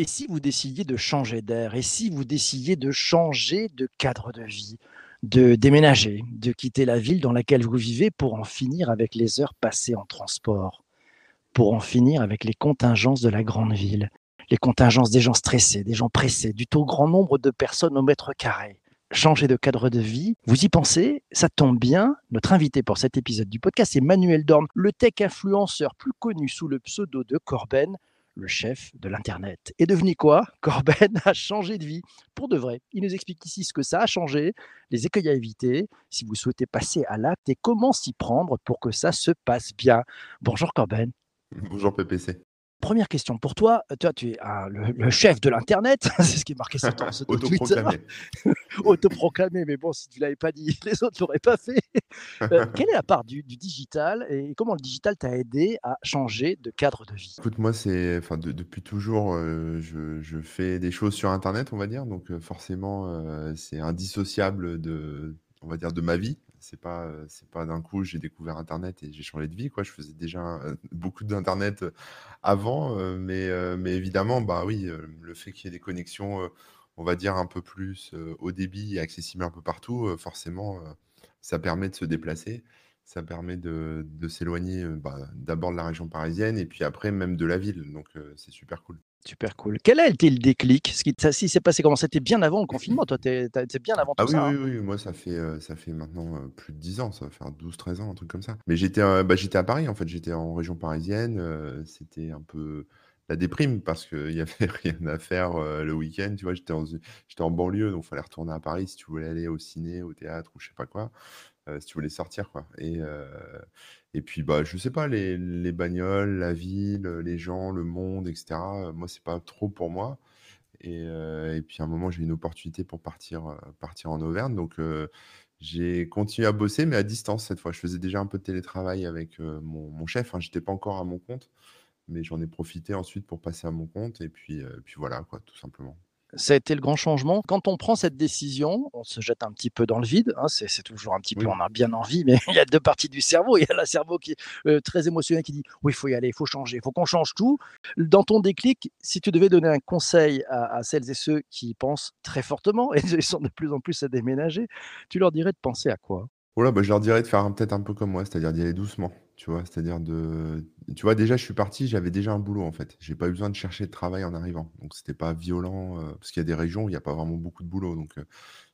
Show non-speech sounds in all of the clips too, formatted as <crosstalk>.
Et si vous décidiez de changer d'air? Et si vous décidiez de changer de cadre de vie? De déménager, de quitter la ville dans laquelle vous vivez pour en finir avec les heures passées en transport, pour en finir avec les contingences de la grande ville, les contingences des gens stressés, des gens pressés, du tout grand nombre de personnes au mètre carré? Changer de cadre de vie, vous y pensez, ça tombe bien. Notre invité pour cet épisode du podcast est Manuel Dorn, le tech influenceur plus connu sous le pseudo de Corben, le chef de l'Internet. Et devenu quoi? <laughs> Corben a changé de vie, pour de vrai. Il nous explique ici ce que ça a changé, les écueils à éviter, si vous souhaitez passer à l'acte et comment s'y prendre pour que ça se passe bien. Bonjour Corben. Bonjour PPC. Première question pour toi. Toi, tu es le, chef de l'Internet. <laughs> c'est ce qui est marqué sur ton <laughs> Autoproclamé. <laughs> Autoproclamé. Mais bon, si tu l'avais pas dit, les autres ne l'auraient pas fait. Euh, quelle est la part du, digital et comment le digital t'a aidé à changer de cadre de vie? Écoute, moi, c'est, enfin, depuis toujours, euh, je, fais des choses sur Internet, on va dire. Donc, euh, forcément, c'est indissociable de, on va dire, de ma vie. C'est pas, euh, c'est pas d'un coup, j'ai découvert Internet et j'ai changé de vie, quoi. Je faisais déjà euh, <laughs> beaucoup d'Internet euh, avant, mais, mais évidemment, bah oui, le fait qu'il y ait des connexions, on va dire un peu plus haut débit et accessibles un peu partout, forcément, ça permet de se déplacer. Ça permet de, de s'éloigner bah, d'abord de la région parisienne et puis après même de la ville. Donc c'est super cool. Super cool. Quel a été le déclic? Ce qui si c'est passé comment? C'était bien avant le confinement, toi, c'est bien avant ah tout oui, ça. Oui, hein? oui, moi ça fait, euh, ça fait maintenant euh, plus de 10 ans, ça va faire 12-13 ans, un truc comme ça. Mais j'étais euh, bah, j'étais à Paris, en fait, j'étais en région parisienne, c'était un peu la déprime parce qu'il n'y avait <laughs> rien à faire le week-end, tu vois, j'étais en, j'étais en banlieue, donc il fallait retourner à Paris si tu voulais aller au ciné, au théâtre ou je sais pas quoi, si tu voulais sortir, quoi. Et, et puis, bah, je sais pas, les, les bagnoles, la ville, les gens, le monde, etc. Moi, c'est pas trop pour moi. Et, euh, et puis, à un moment, j'ai une opportunité pour partir, euh, en Auvergne. Donc, euh, j'ai continué à bosser, mais à distance cette fois. Je faisais déjà un peu de télétravail avec mon, chef. Hein. J'étais pas encore à mon compte, mais j'en ai profité ensuite pour passer à mon compte. Et puis, puis voilà, quoi, tout simplement ça a été le grand changement. Quand on prend cette décision, on se jette un petit peu dans le vide. Hein, c'est toujours un petit peu, on a bien envie, mais <laughs> il y a deux parties du cerveau. Il y a le cerveau qui est euh, très émotionnel qui dit oui, il faut y aller, il faut changer, il faut qu'on change tout. Dans ton déclic, si tu devais donner un conseil à, celles et ceux qui pensent très fortement et sont de plus en plus à déménager, tu leur dirais de penser à quoi? Voilà, bah, je leur dirais de faire peut-être un peu comme moi, c'est-à-dire d'y aller doucement. Tu vois, c'est-à-dire de. Tu vois, déjà, je suis parti, j'avais déjà un boulot en fait. J'ai pas eu besoin de chercher de travail en arrivant. Donc, c'était pas violent, euh, parce qu'il y a des régions où il n'y a pas vraiment beaucoup de boulot. Donc, euh,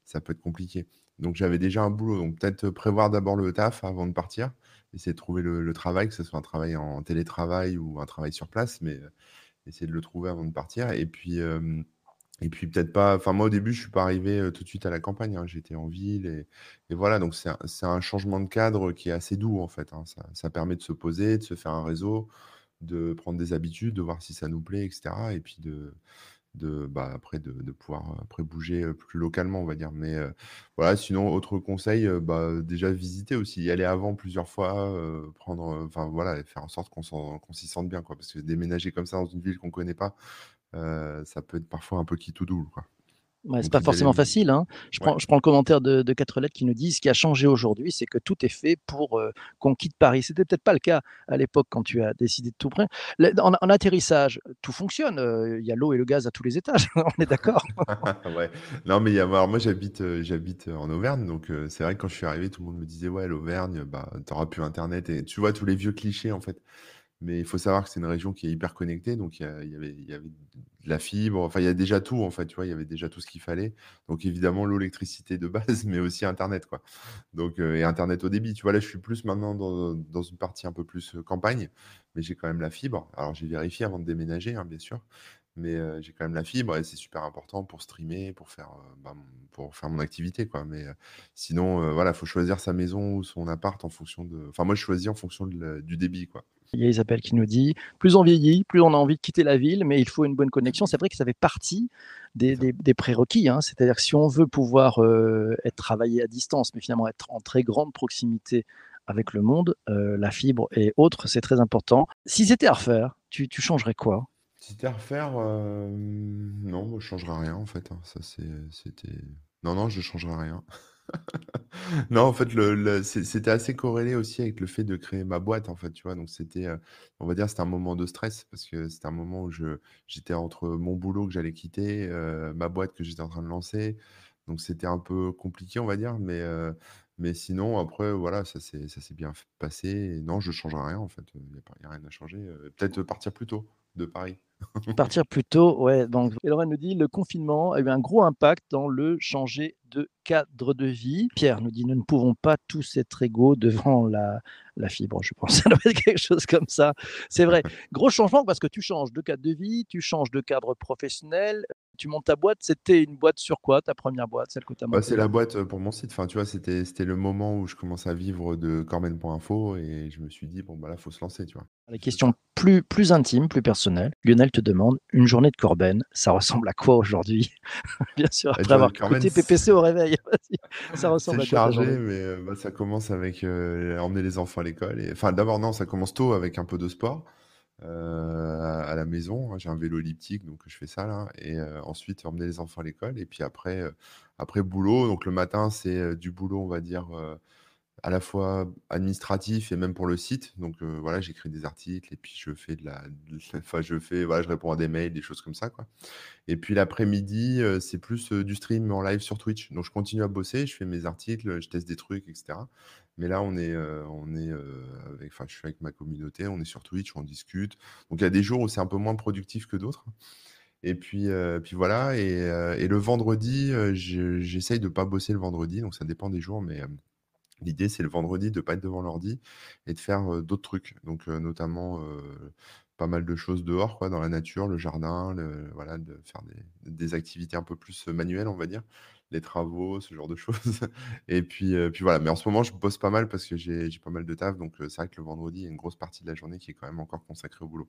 ça peut être compliqué. Donc, j'avais déjà un boulot. Donc, peut-être prévoir d'abord le taf avant de partir. Essayer de trouver le, travail, que ce soit un travail en télétravail ou un travail sur place, mais euh, essayer de le trouver avant de partir. Et puis. Et puis peut-être pas. Enfin, moi au début, je suis pas arrivé tout de suite à la campagne. Hein. J'étais en ville et, voilà. Donc c'est un, changement de cadre qui est assez doux en fait. Hein. Ça, permet de se poser, de se faire un réseau, de prendre des habitudes, de voir si ça nous plaît, etc. Et puis de, bah, après de, pouvoir après bouger plus localement, on va dire. Mais voilà. Sinon, autre conseil, bah, déjà visiter aussi, y aller avant plusieurs fois, prendre, enfin voilà, faire en sorte qu'on s'y sente bien, quoi. Parce que déménager comme ça dans une ville qu'on connaît pas ça peut être parfois un peu qui tout double. Quoi. c'est pas forcément facile. Hein. Je, prends, je prends le commentaire de, de 4 lettres qui nous dit ce qui a changé aujourd'hui, c'est que tout est fait pour euh, qu'on quitte Paris. C'était peut-être pas le cas à l'époque quand tu as décidé de tout prendre. En, atterrissage, tout fonctionne. Euh, il y a l'eau et le gaz à tous les étages. <laughs> On est d'accord. <laughs> ouais. Non, mais y a, moi, j'habite, j'habite en Auvergne, donc c'est vrai que quand je suis arrivé, tout le monde me disait ouais, l'Auvergne, bah, t'auras plus Internet et tu vois tous les vieux clichés en fait. Mais il faut savoir que c'est une région qui est hyper connectée, donc il y, avait, de la fibre, enfin il y a déjà tout en fait, tu vois, il y avait déjà tout ce qu'il fallait. Donc évidemment l'eau, l'électricité de base, <laughs> mais aussi Internet quoi. Donc euh, et Internet au débit. Tu vois là, je suis plus maintenant dans, dans une partie un peu plus euh, campagne, mais j'ai quand même la fibre. Alors j'ai vérifié avant de déménager, hein, bien sûr, mais euh, j'ai quand même la fibre et c'est super important pour streamer, pour faire, bah, pour faire mon activité quoi. Mais sinon voilà, faut choisir sa maison ou son appart en fonction de. Enfin moi je choisis en fonction du débit quoi. Il y a Isabelle qui nous dit plus on vieillit, plus on a envie de quitter la ville, mais il faut une bonne connexion. C'est vrai que ça fait partie des, prérequis. Hein. C'est-à-dire que si on veut pouvoir euh, être travaillé à distance, mais finalement être en très grande proximité avec le monde, euh, la fibre et autres, c'est très important. Si c'était à refaire, tu, changerais quoi? Si c'était à refaire, euh, non, je ne changerais rien en fait. Hein. Ça, c'était... Non, non, je ne changerais rien. Non, en fait, c'était assez corrélé aussi avec le fait de créer ma boîte, en fait, tu vois? Donc c'était, euh, on va dire, c'était un moment de stress parce que c'était un moment où j'étais entre mon boulot que j'allais quitter, euh, ma boîte que j'étais en train de lancer. Donc c'était un peu compliqué, on va dire, mais heu, mais sinon après, voilà, ça s'est ça s'est bien passé et non, je ne changerai rien, en fait, il n'y a rien à changer, peut-être partir plus tôt de Paris. Partir plus tôt, ouais, donc <laughs> nous dit: «Le confinement a eu un gros impact dans le changer de cadre de vie». Pierre nous dit: «Nous ne pouvons pas tous être égaux devant la la fibre». Je pense <laughs> ça doit être quelque chose comme ça. C'est vrai, <laughs> gros changement parce que tu changes de cadre de vie, tu changes de cadre professionnel, tu montes ta boîte, c'était une boîte sur quoi ta première boîte, celle que tu as bah, montée? c'est la boîte, pour mon site. Enfin, tu vois, c'était c'était le moment où je commençais à vivre de corben.info et je me suis dit: «Bon, bah, là, faut se lancer», tu vois? Les questions plus plus intimes, plus personnelles. Lionel te demande: «Une journée de Corben, ça ressemble à quoi aujourd'hui?» <laughs> Bien sûr, après journée avoir de Corben, écouté PPC au réveil. <laughs> <laughs> Ça ressemble à quoi chargé, mais bah, ça commence avec, heu, emmener les enfants à l'école et enfin, d'abord, non, ça commence tôt avec un peu de sport. À la maison, j'ai un vélo elliptique, donc je fais ça là et heu, ensuite emmener les enfants à l'école et puis après, heu, après boulot. Donc le matin, c'est, du boulot, on va dire, à la fois administratif et même pour le site. Donc heu, voilà, j'écris des articles et puis je fais de la enfin je fais voilà, je réponds à des mails, des choses comme ça, quoi. Et puis l'après-midi, c'est plus, du stream en live sur Twitch. Donc je continue à bosser, je fais mes articles, je teste des trucs et cetera. Mais là, on est, on est, enfin, je suis avec ma communauté, on est sur Twitch, on discute. Donc il y a des jours où c'est un peu moins productif que d'autres. Et puis, puis voilà et le vendredi, j'essaye de pas bosser le vendredi, donc ça dépend des jours, mais L'idée, c'est le vendredi de ne pas être devant l'ordi et de faire, d'autres trucs. Donc, notamment, pas mal de choses dehors, quoi, dans la nature, le jardin, le voilà, de faire des des activités un peu plus, manuelles, on va dire. Les travaux, ce genre de <laughs> choses et puis, puis voilà. Mais en ce moment, je bosse pas mal parce que j'ai j'ai pas mal de taf, donc c'est vrai que le vendredi, il y a une grosse partie de la journée qui est quand même encore consacrée au boulot.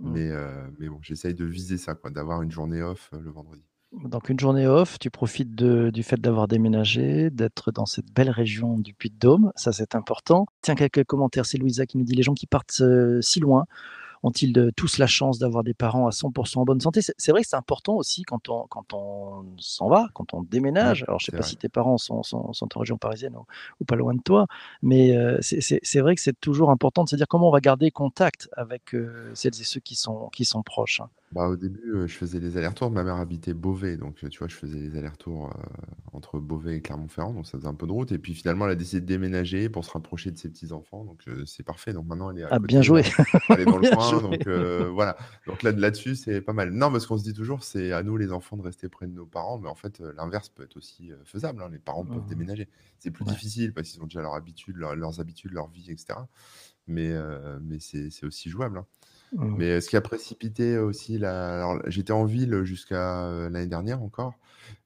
Mmh. Mais, mais bon, j'essaye de viser ça, quoi, d'avoir une journée off, le vendredi. Donc une journée off, tu profites de du fait d'avoir déménagé, d'être dans cette belle région du Puy-de-Dôme, ça c'est important. Tiens, quelques commentaires, c'est Louisa qui nous dit: «Les gens qui partent, heu, si loin ont-ils tous la chance d'avoir des parents à 100% en bonne santé?» c'est vrai que c'est important aussi quand on quand on s'en va, quand on déménage. Alors je sais c'est pas vrai. si tes parents sont sont sont en région parisienne ou ou pas loin de toi, mais heu, c'est vrai que c'est toujours important de se dire comment on va garder contact avec, heu, celles et ceux qui sont qui sont proches, hein. Bah, au début, heu, je faisais les allers-retours. Ma mère habitait Beauvais, donc heu, tu vois, je faisais les allers-retours, heu, entre Beauvais et Clermont-Ferrand, donc ça faisait un peu de route et puis finalement, elle a décidé de déménager pour se rapprocher de ses petits-enfants, donc heu, c'est parfait. Donc maintenant, elle est à Ah bien côté, joué, elle est dans le <laughs> bien coin, joué. donc heu, voilà. Donc là là-dessus, c'est pas mal. Non, parce qu'on se dit toujours: «C'est à nous les enfants de rester près de nos parents», mais en fait, heu, l'inverse peut être aussi, heu, faisable, hein. Les parents peuvent Mmh déménager. C'est plus Ouais. difficile parce qu'ils ont déjà leur habitude, leur leurs habitudes, leur vie et cetera, mais heu, mais c'est c'est aussi jouable, hein. Mmh. Mais, heu, ce qui a précipité aussi la j'étais en ville jusqu'à, heu, l'année dernière encore,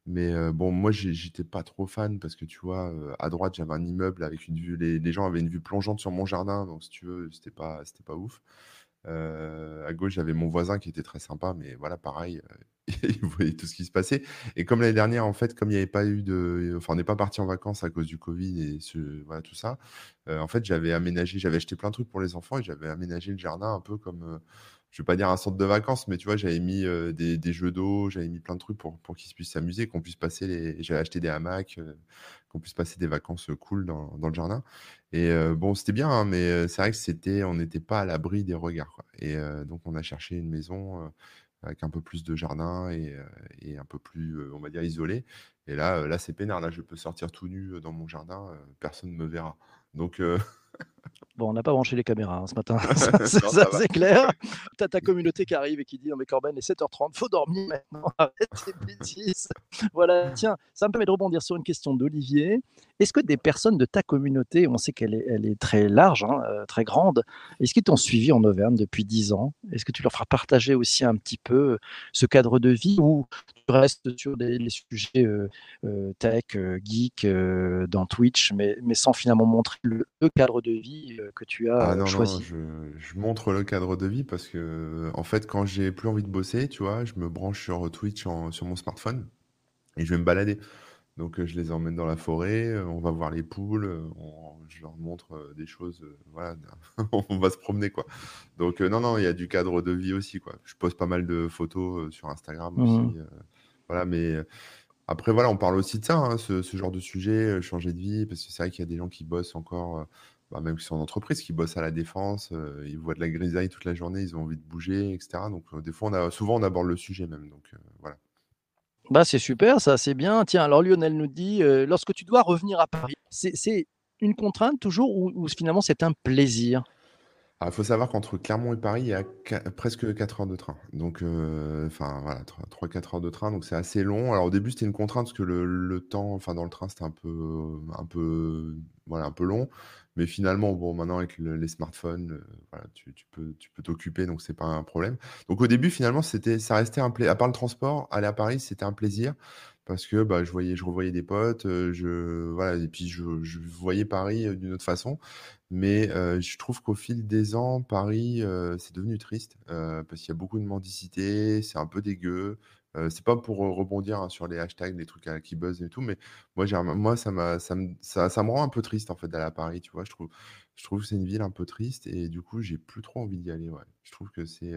mais, bon moi j'étais pas trop fan parce que tu vois, à droite j'avais un immeuble avec une vue les gens avaient une vue plongeante sur mon jardin, donc si tu veux, c'était pas pas ouf. À gauche, j'avais mon voisin qui était très sympa, mais voilà pareil, <laughs> il voyait tout ce qui se passait et comme l'année dernière, en fait, comme il y avait pas eu de enfin on n'est pas parti en vacances à cause du covid et voilà tout ça, heu, en fait, j'avais aménagé j'avais acheté plein de trucs pour les enfants et j'avais aménagé le jardin un peu comme, heu, je vais pas dire un centre de vacances, mais tu vois, j'avais mis, heu, des des jeux d'eau, j'avais mis plein de trucs pour pour qu'ils puissent s'amuser, qu'on puisse passer les j'avais acheté des hamacs, qu'on puisse passer des vacances, cool dans dans le jardin et bon, c'était bien, hein, mais c'est vrai que c'était on n'était pas à l'abri des regards, et donc on a cherché une maison, avec un peu plus de jardin et et un peu plus, heu, on va dire isolée et là, heu, là, c'est peinard. Là, je peux sortir tout nu, dans mon jardin, personne ne me verra donc <laughs> Bon, on n'a pas branché les caméras, hein, ce matin, <laughs> ça c'est clair. Tu as ta communauté qui arrive et qui dit: «Non mais Corben, il est 7:30, faut dormir maintenant, <laughs> arrête tes bêtises». Voilà, tiens, ça me permet de rebondir sur une question d'Olivier. Est-ce que des personnes de ta communauté, on sait qu'elle est elle est très large, hein, heu, très grande, est-ce qu'ils t'ont suivi en Auvergne depuis 10 ans? Est-ce que tu leur feras partager aussi un petit peu ce cadre de vie ou tu restes sur des les sujets, heu, tech, geek, dans Twitch, mais mais sans finalement montrer le le cadre de vie, heu, que tu as, Ah heu, non, non, choisi? je je montre le cadre de vie parce que, en fait, quand j'ai plus envie de bosser, tu vois, je me branche sur Twitch en sur mon smartphone et je vais me balader. Donc, je les emmène dans la forêt, on va voir les poules, on je leur montre, des choses, voilà, <laughs> on va se promener, quoi. Donc, non, non, il y a du cadre de vie aussi, quoi. Je poste pas mal de photos, sur Instagram Mmh aussi, voilà, mais Après, voilà, on parle aussi de ça, hein, ce, genre de sujet, changer de vie, parce que c'est vrai qu'il y a des gens qui bossent encore, bah, même qui sont en entreprise, qui bossent à la défense, ils voient de la grisaille toute la journée, ils ont envie de bouger, etc. Donc, souvent, on aborde le sujet même. Donc, voilà. Bah, c'est super, ça, c'est bien. Tiens, alors Lionel nous dit, lorsque tu dois revenir à Paris, c'est une contrainte toujours ou finalement c'est un plaisir? Il faut savoir qu'entre Clermont et Paris, il y a presque 4 heures de train. Donc, euh, enfin, voilà, 3-4 heures de train, donc c'est assez long. Alors, au début, c'était une contrainte parce que le, temps, enfin, dans le train, c'était un peu, un peu, voilà, un peu long. Mais finalement, bon, maintenant, avec les smartphones, euh, voilà, tu, peux, tu peux t'occuper, donc c'est pas un problème. Donc, au début, finalement, c'était, ça restait un plaisir. À part le transport, aller à Paris, c'était un plaisir parce que bah, je voyais, je revoyais des potes, euh, je, voilà, et puis je, je voyais Paris d'une autre façon. Mais je trouve qu'au fil des ans, Paris, c'est devenu triste parce qu'il y a beaucoup de mendicité, c'est un peu dégueu. c'est pas pour rebondir hein, sur les hashtags, les trucs qui buzzent et tout, mais moi, moi ça, ça, me, ça, ça, me rend un peu triste en fait d'aller à Paris, tu vois. Je trouve, je trouve que c'est une ville un peu triste et du coup, j'ai plus trop envie d'y aller. Ouais. Je trouve que c'est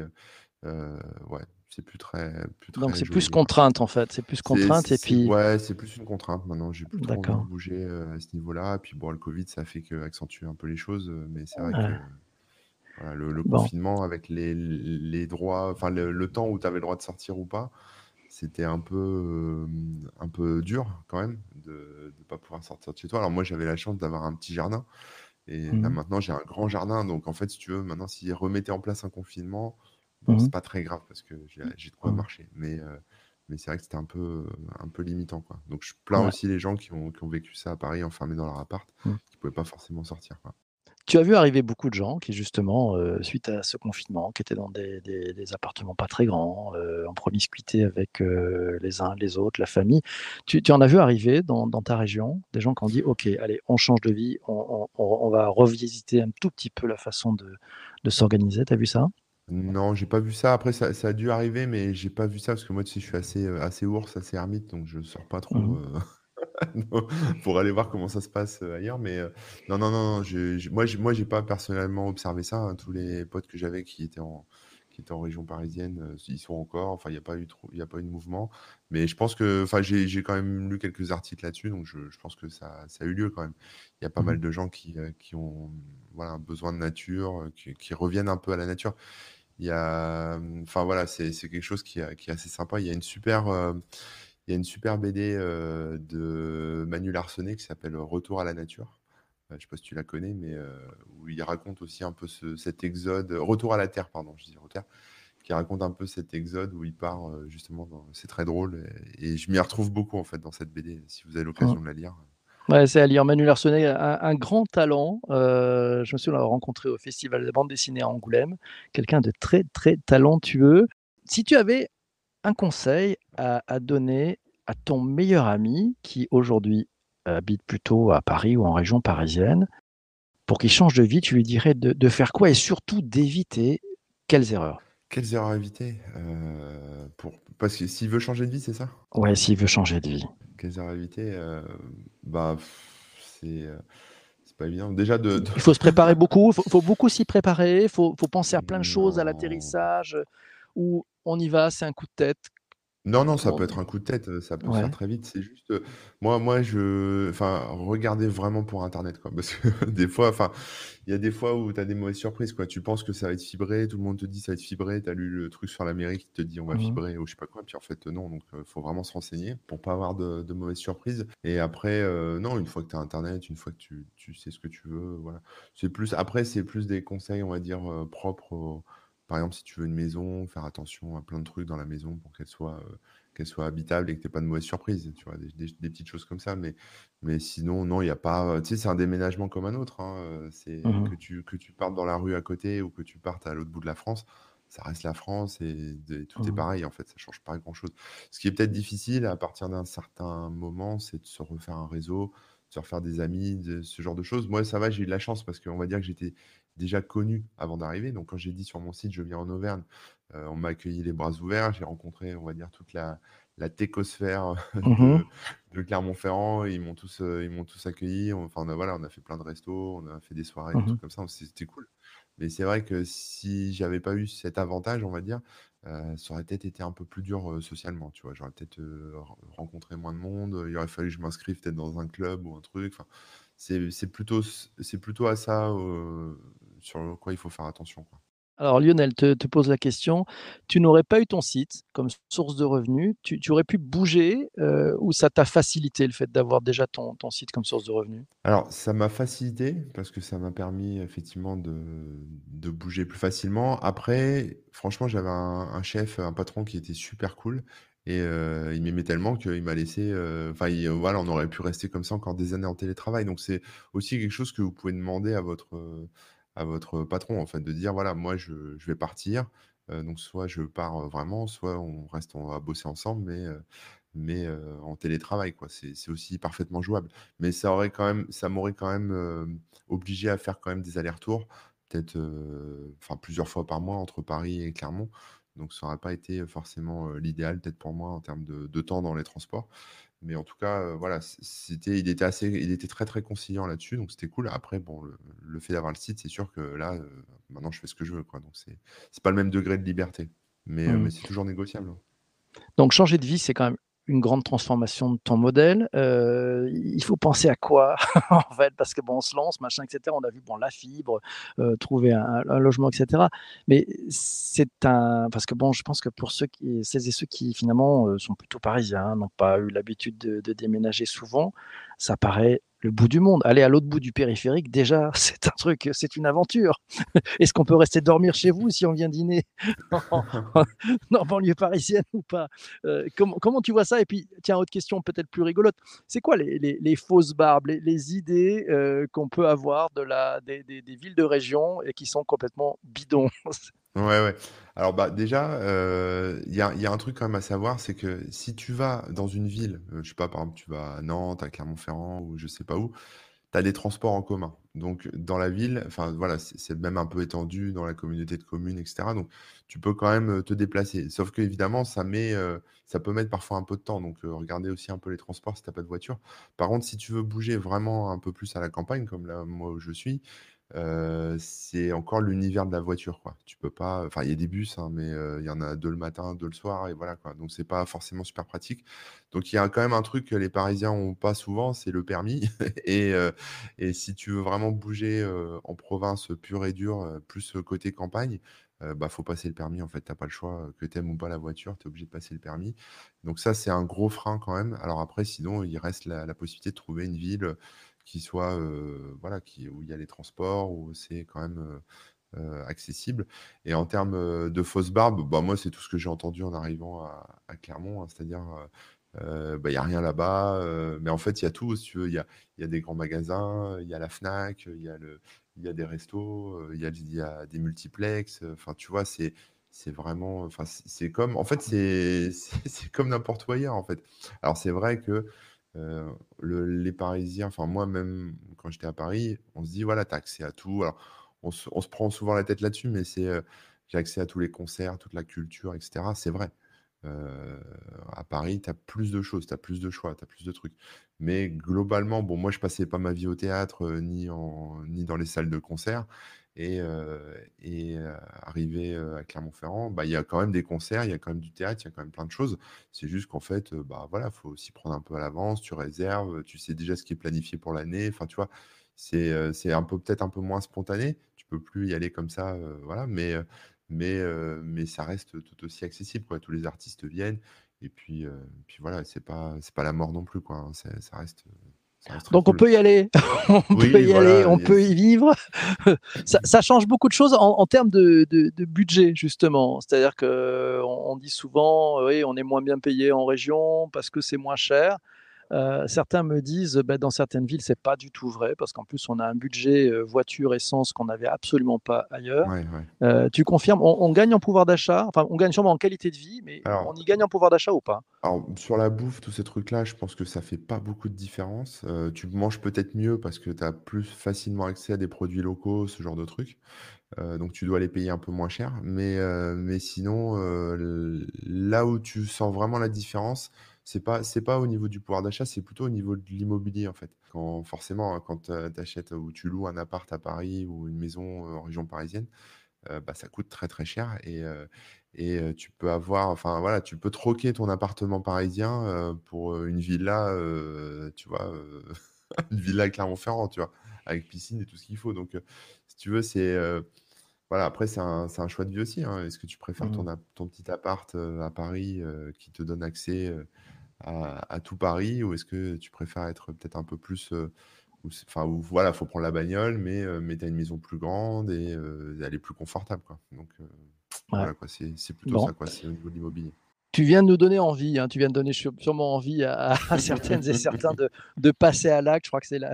ouais, c'est plus très, plus Donc c'est plus contrainte en fait, c'est plus contrainte et puis. Ouais, c'est plus une contrainte maintenant. J'ai plus trop envie de bouger à ce niveau-là. Et puis bon, le Covid, ça fait que accentuer un peu les choses, mais c'est vrai que le, confinement avec les, les droits, enfin le, temps où tu avais le droit de sortir ou pas, c'était un peu, un peu dur quand même de ne pas pouvoir sortir de chez toi. Alors moi, j'avais la chance d'avoir un petit jardin. Et là, mmh maintenant, j'ai un grand jardin. Donc, en fait, si tu veux, maintenant, s'ils remettaient en place un confinement, bon, c'est mmh pas très grave parce que j'ai de quoi mmh. marcher. Mais, mais c'est vrai que c'était un peu, un peu limitant. Quoi. Donc, je plains aussi les gens qui ont, qui ont vécu ça à Paris, enfermés dans leur appart, qui ne pouvaient pas forcément sortir. Quoi. Tu as vu arriver beaucoup de gens qui, justement, suite à ce confinement, qui étaient dans des, des, appartements pas très grands, en promiscuité avec les uns les autres, la famille. Tu, tu en as vu arriver dans, dans, ta région des gens qui ont dit Ok, allez, on change de vie, on, on, on va revisiter un tout petit peu la façon de, de s'organiser. Tu as vu ça? Non, j'ai pas vu ça. Après, ça, ça a dû arriver, mais j'ai pas vu ça parce que moi, tu sais, je suis assez, assez ours, assez ermite, donc je sors pas trop. Mmh <laughs> pour aller voir comment ça se passe ailleurs. Mais non, non, non, je, moi, moi, j'ai pas personnellement observé ça. Hein. Tous les potes que j'avais qui étaient en qui étaient en région parisienne, ils sont encore. Enfin, il n'y a pas eu trop, il a pas eu de mouvement. Mais je pense que, enfin, j'ai quand même lu quelques articles là-dessus, donc je, pense que ça, ça, a eu lieu quand même. Il y a pas mal mmh de gens qui, qui ont voilà, besoin de nature, qui, reviennent un peu à la nature. Il y a, enfin voilà, c'est quelque chose qui, qui, est assez sympa. Il y a une super, il y a une super BD euh, de Manu Larsenet qui s'appelle Retour à la nature. Euh, je ne sais pas si tu la connais, mais euh, où il raconte aussi un peu cet exode, Retour à la Terre, pardon, je dis Retour, qui raconte un peu cet exode où il part justement. C'est très drôle et, je m'y retrouve beaucoup en fait dans cette BD. Si vous avez l'occasion mmh. de la lire. C'est à lire. Manu un, grand talent. je me souviens l'avoir rencontré au Festival de bande dessinée à Angoulême. Quelqu'un de très, très talentueux. Si tu avais un conseil à, donner à ton meilleur ami qui aujourd'hui habite plutôt à Paris ou en région parisienne, pour qu'il change de vie, tu lui dirais de, faire quoi et surtout d'éviter quelles erreurs? Quelles erreurs éviter? Euh, pour... Parce que s'il veut changer de vie, c'est ça? Ouais, s'il veut changer de vie. Quelles erreurs éviter euh, Bah, c'est. Euh, pas évident. Déjà de, Il faut se préparer <laughs> beaucoup, il faut, beaucoup s'y préparer, il faut, faut, penser à plein de choses, à l'atterrissage, ou on y va, c'est un coup de tête. Non, non, ça peut être un coup de tête, ça peut se faire très vite. C'est juste, moi moi je enfin, regardez vraiment pour internet, quoi. Parce que <laughs> des fois, enfin, il y a des fois où tu as des mauvaises surprises, quoi. Tu penses que ça va être fibré, tout le monde te dit: «Ça va être fibré», tu as lu le truc sur l'Amérique qui te dit: «On va mmh fibrer» ou je sais pas quoi, puis en fait, non, donc il faut vraiment se renseigner pour pas avoir de mauvaises surprises et après, non, une fois que tu as internet, une fois que tu tu sais ce que tu veux, voilà. C'est plus après, c'est plus des conseils, on va dire, propres par exemple, si tu veux une maison, faire attention à plein de trucs dans la maison pour qu'elle soit, euh, qu'elle soit habitable et que tu n'aies pas de mauvaises surprises, tu vois, des, petites choses comme ça. Mais, mais sinon, non, il n'y a pas. Tu sais, c'est un déménagement comme un autre. Hein, euh, c'est mmh que tu, que tu partes dans la rue à côté ou que tu partes à l'autre bout de la France, ça reste la France et, tout est mmh pareil, en fait, ça ne change pas grand-chose. Ce qui est peut-être difficile à partir d'un certain moment, c'est de se refaire un réseau, de se refaire des amis, de, ce genre de choses. Moi, ça va, j'ai eu de la chance parce qu'on va dire que j'étais déjà connu avant d'arriver. Donc, quand j'ai dit sur mon site, je viens en Auvergne, euh, on m'a accueilli les bras ouverts. J'ai rencontré, on va dire, toute la, la técosphère mmh de, Clermont-Ferrand. Ils m'ont tous, euh, ils m'ont tous accueilli. Enfin, on a, voilà, on a fait plein de restos, on a fait des soirées, des mmh trucs comme ça. C'était cool. Mais c'est vrai que si j'avais pas eu cet avantage, on va dire, ça aurait peut-être été un peu plus dur socialement, tu vois. J'aurais peut-être rencontré moins de monde. Il aurait fallu que je m'inscrive peut-être dans un club ou un truc. Enfin, c'est plutôt, plutôt à ça sur quoi il faut faire attention. Quoi. Alors Lionel te, pose la question, tu n'aurais pas eu ton site comme source de revenus, tu, aurais pu bouger euh, ou ça t'a facilité le fait d'avoir déjà ton, site comme source de revenus? Alors ça m'a facilité parce que ça m'a permis effectivement de, bouger plus facilement. Après, franchement, j'avais un, chef, un patron qui était super cool et euh, il m'aimait tellement qu'il m'a laissé. Euh, enfin, voilà, on aurait pu rester comme ça encore des années en télétravail. Donc c'est aussi quelque chose que vous pouvez demander à votre à votre patron, en fait, de dire voilà, moi je, vais partir. donc soit je pars vraiment, soit on reste, on va bosser ensemble, mais, mais en télétravail, quoi. C'est aussi parfaitement jouable. Mais ça aurait quand même, ça m'aurait quand même obligé à faire quand même des allers-retours, peut-être, enfin plusieurs fois par mois entre Paris et Clermont. Donc ça n'aurait pas été forcément l'idéal, peut-être pour moi en termes de, temps dans les transports. Mais en tout cas, voilà, c'était, il était assez, il était très très conciliant là-dessus, donc c'était cool. Après, bon, le, fait d'avoir le site, c'est sûr que là, maintenant, je fais ce que je veux, quoi. Donc c'est, c'est pas le même degré de liberté, mais, mmh. mais c'est toujours négociable. Hein. Donc changer de vie, c'est quand même une grande transformation de ton modèle. Euh, il faut penser à quoi <laughs> en fait Parce que bon, on se lance, machin, etc. On a vu bon la fibre, euh, trouver un, logement, etc. Mais c'est un parce que bon, je pense que pour ceux qui, celles et ceux qui finalement euh, sont plutôt parisiens, n'ont pas eu l'habitude de, déménager souvent, ça paraît le bout du monde. Aller à l'autre bout du périphérique, déjà, <laughs> c'est un truc, c'est une aventure. <laughs> Est-ce qu'on peut rester dormir chez vous si on vient dîner <laughs> en, banlieue parisienne ou pas? Euh, comment, tu vois ça? Et puis, tiens, autre question peut-être plus rigolote. C'est quoi les, fausses barbes, les, idées euh, qu'on peut avoir de la, des, des, villes de région et qui sont complètement bidons? Ouais, ouais. Alors bah déjà, euh, il y a, un truc quand même à savoir, c'est que si tu vas dans une ville, euh, je sais pas, par exemple, tu vas à Nantes, à Clermont-Ferrand ou je sais pas où, tu as des transports en commun. Donc dans la ville, enfin voilà, c'est même un peu étendu dans la communauté de communes, etc. Donc tu peux quand même euh, te déplacer. Sauf que évidemment, ça met, ça peut mettre parfois un peu de temps. Donc regardez aussi un peu les transports si tu pas de voiture. Par contre, si tu veux bouger vraiment un peu plus à la campagne, comme là moi où je suis, c'est encore l'univers de la voiture, quoi. Tu peux pas enfin, il y a des bus, hein, mais il y en a deux le matin, deux le soir et voilà, quoi. Donc c'est pas forcément super pratique. Donc il y a quand même un truc que les Parisiens ont pas souvent, c'est le permis <laughs> et et si tu veux vraiment bouger, en province pure et dure, plus côté campagne, il bah, faut passer le permis, en fait. Tu pas le choix, que tu aimes ou pas la voiture, tu es obligé de passer le permis. Donc ça, c'est un gros frein quand même. Alors après, sinon, il reste la possibilité de trouver une ville, qui soit voilà, qui, où il y a les transports, où c'est quand même accessible. Et en termes de fausses barbes, bah, moi, c'est tout ce que j'ai entendu en arrivant à, Clermont, hein, c'est-à-dire bah, il n'y a rien là-bas, mais en fait, il y a tout. tu il y a, des grands magasins, il y a la Fnac, il y, a des restos, il y a, des multiplex. Enfin, tu vois, c'est c'est vraiment, enfin, c'est comme, en fait, <laughs> c'est comme n'importe où ailleurs, en fait. Alors, c'est vrai que euh, les Parisiens, enfin moi même quand j'étais à Paris, on se dit voilà, tu as accès à tout. Alors, on se, prend souvent la tête là-dessus, mais c'est euh, j'ai accès à tous les concerts, toute la culture, etc. C'est vrai. Euh, à Paris, tu as plus de choses, tu as plus de choix, tu as plus de trucs. Mais globalement, bon, moi je passais pas ma vie au théâtre ni, en, ni dans les salles de concert. Et, et arrivé à Clermont-Ferrand, bah, il y a quand même des concerts, il y a quand même du théâtre, il y a quand même plein de choses. C'est juste qu'en fait, bah voilà, faut aussi prendre un peu à l'avance, tu réserves, tu sais déjà ce qui est planifié pour l'année. Enfin, tu vois, c'est un peu peut-être un peu moins spontané. Tu peux plus y aller comme ça, voilà, mais mais mais ça reste tout aussi accessible. Tous les artistes viennent et puis puis voilà, c'est pas c'est pas la mort non plus, quoi. Hein. Ça reste donc on peut y aller, <laughs> on peut y aller, on peut y vivre. ça, change beaucoup de choses en, termes de, budget justement. C'est-à-dire que on, dit souvent, oui, on est moins bien payé en région parce que c'est moins cher. Euh, certains me disent, ben, dans certaines villes, c'est pas du tout vrai, parce qu'en plus, on a un budget euh, voiture, essence qu'on n'avait absolument pas ailleurs. Euh, tu confirmes, on, gagne en pouvoir d'achat, enfin, on gagne sûrement en qualité de vie, mais on y gagne en pouvoir d'achat ou pas? Alors, sur la bouffe, tous ces trucs-là, je pense que ça fait pas beaucoup de différence. tu manges peut-être mieux parce que tu as plus facilement accès à des produits locaux, ce genre de trucs. donc tu dois les payer un peu moins cher. Mais, mais sinon, là où tu sens vraiment la différence, c'est pas c'est pas au niveau du pouvoir d'achat, c'est plutôt au niveau de l'immobilier en fait. Quand forcément hein, quand tu achètes ou tu loues un appart à Paris ou une maison en région parisienne, bah, ça coûte très très cher et, et tu peux avoir, enfin voilà, tu peux troquer ton appartement parisien pour une villa, tu vois, <laughs> une villa à Clermont-Ferrand, tu vois, avec piscine et tout ce qu'il faut. Donc, si tu veux, c'est voilà, après, c'est un, un, choix de vie aussi. Hein. Est-ce que tu préfères ton, mmh. ton, petit appart à Paris qui te donne accès à, à, tout Paris ou est-ce que tu préfères être peut-être un peu plus Enfin, voilà, faut prendre la bagnole, mais, euh, mais tu as une maison plus grande et euh, elle est plus confortable. Quoi. Donc, euh, voilà, quoi, c'est plutôt ça, quoi, c'est au niveau de l'immobilier. Tu viens de nous donner envie, hein, tu viens de donner sûrement envie à, <laughs> certaines et certains de, de, passer à l'acte. Je crois que c'est la,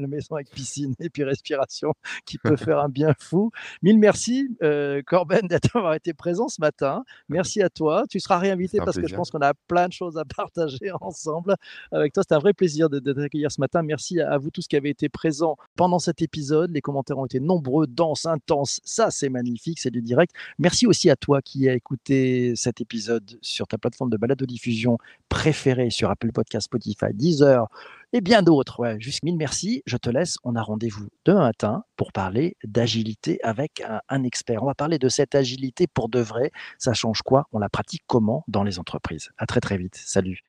maison avec piscine et puis respiration qui peut faire un bien fou. Mille merci, euh, Corben, <laughs> d'avoir été présent ce matin. Merci à toi. Tu seras réinvité parce que je pense qu'on a plein de choses à partager <laughs> ensemble avec toi. C'était un vrai plaisir de, t'accueillir ce matin. Merci à, vous tous qui avez été présents pendant cet épisode. Les commentaires ont été nombreux, denses, intenses. Ça, c'est magnifique, c'est du direct. Merci aussi à toi qui as écouté cet épisode ta plateforme de balado-diffusion préférée sur Apple Podcast, Spotify, Deezer et bien d'autres. Juste mille merci. Je te laisse. On a rendez-vous demain matin pour parler d'agilité avec un, un, expert. On va parler de cette agilité pour de vrai. Ça change quoi? On la pratique comment dans les entreprises? À très très vite. Salut.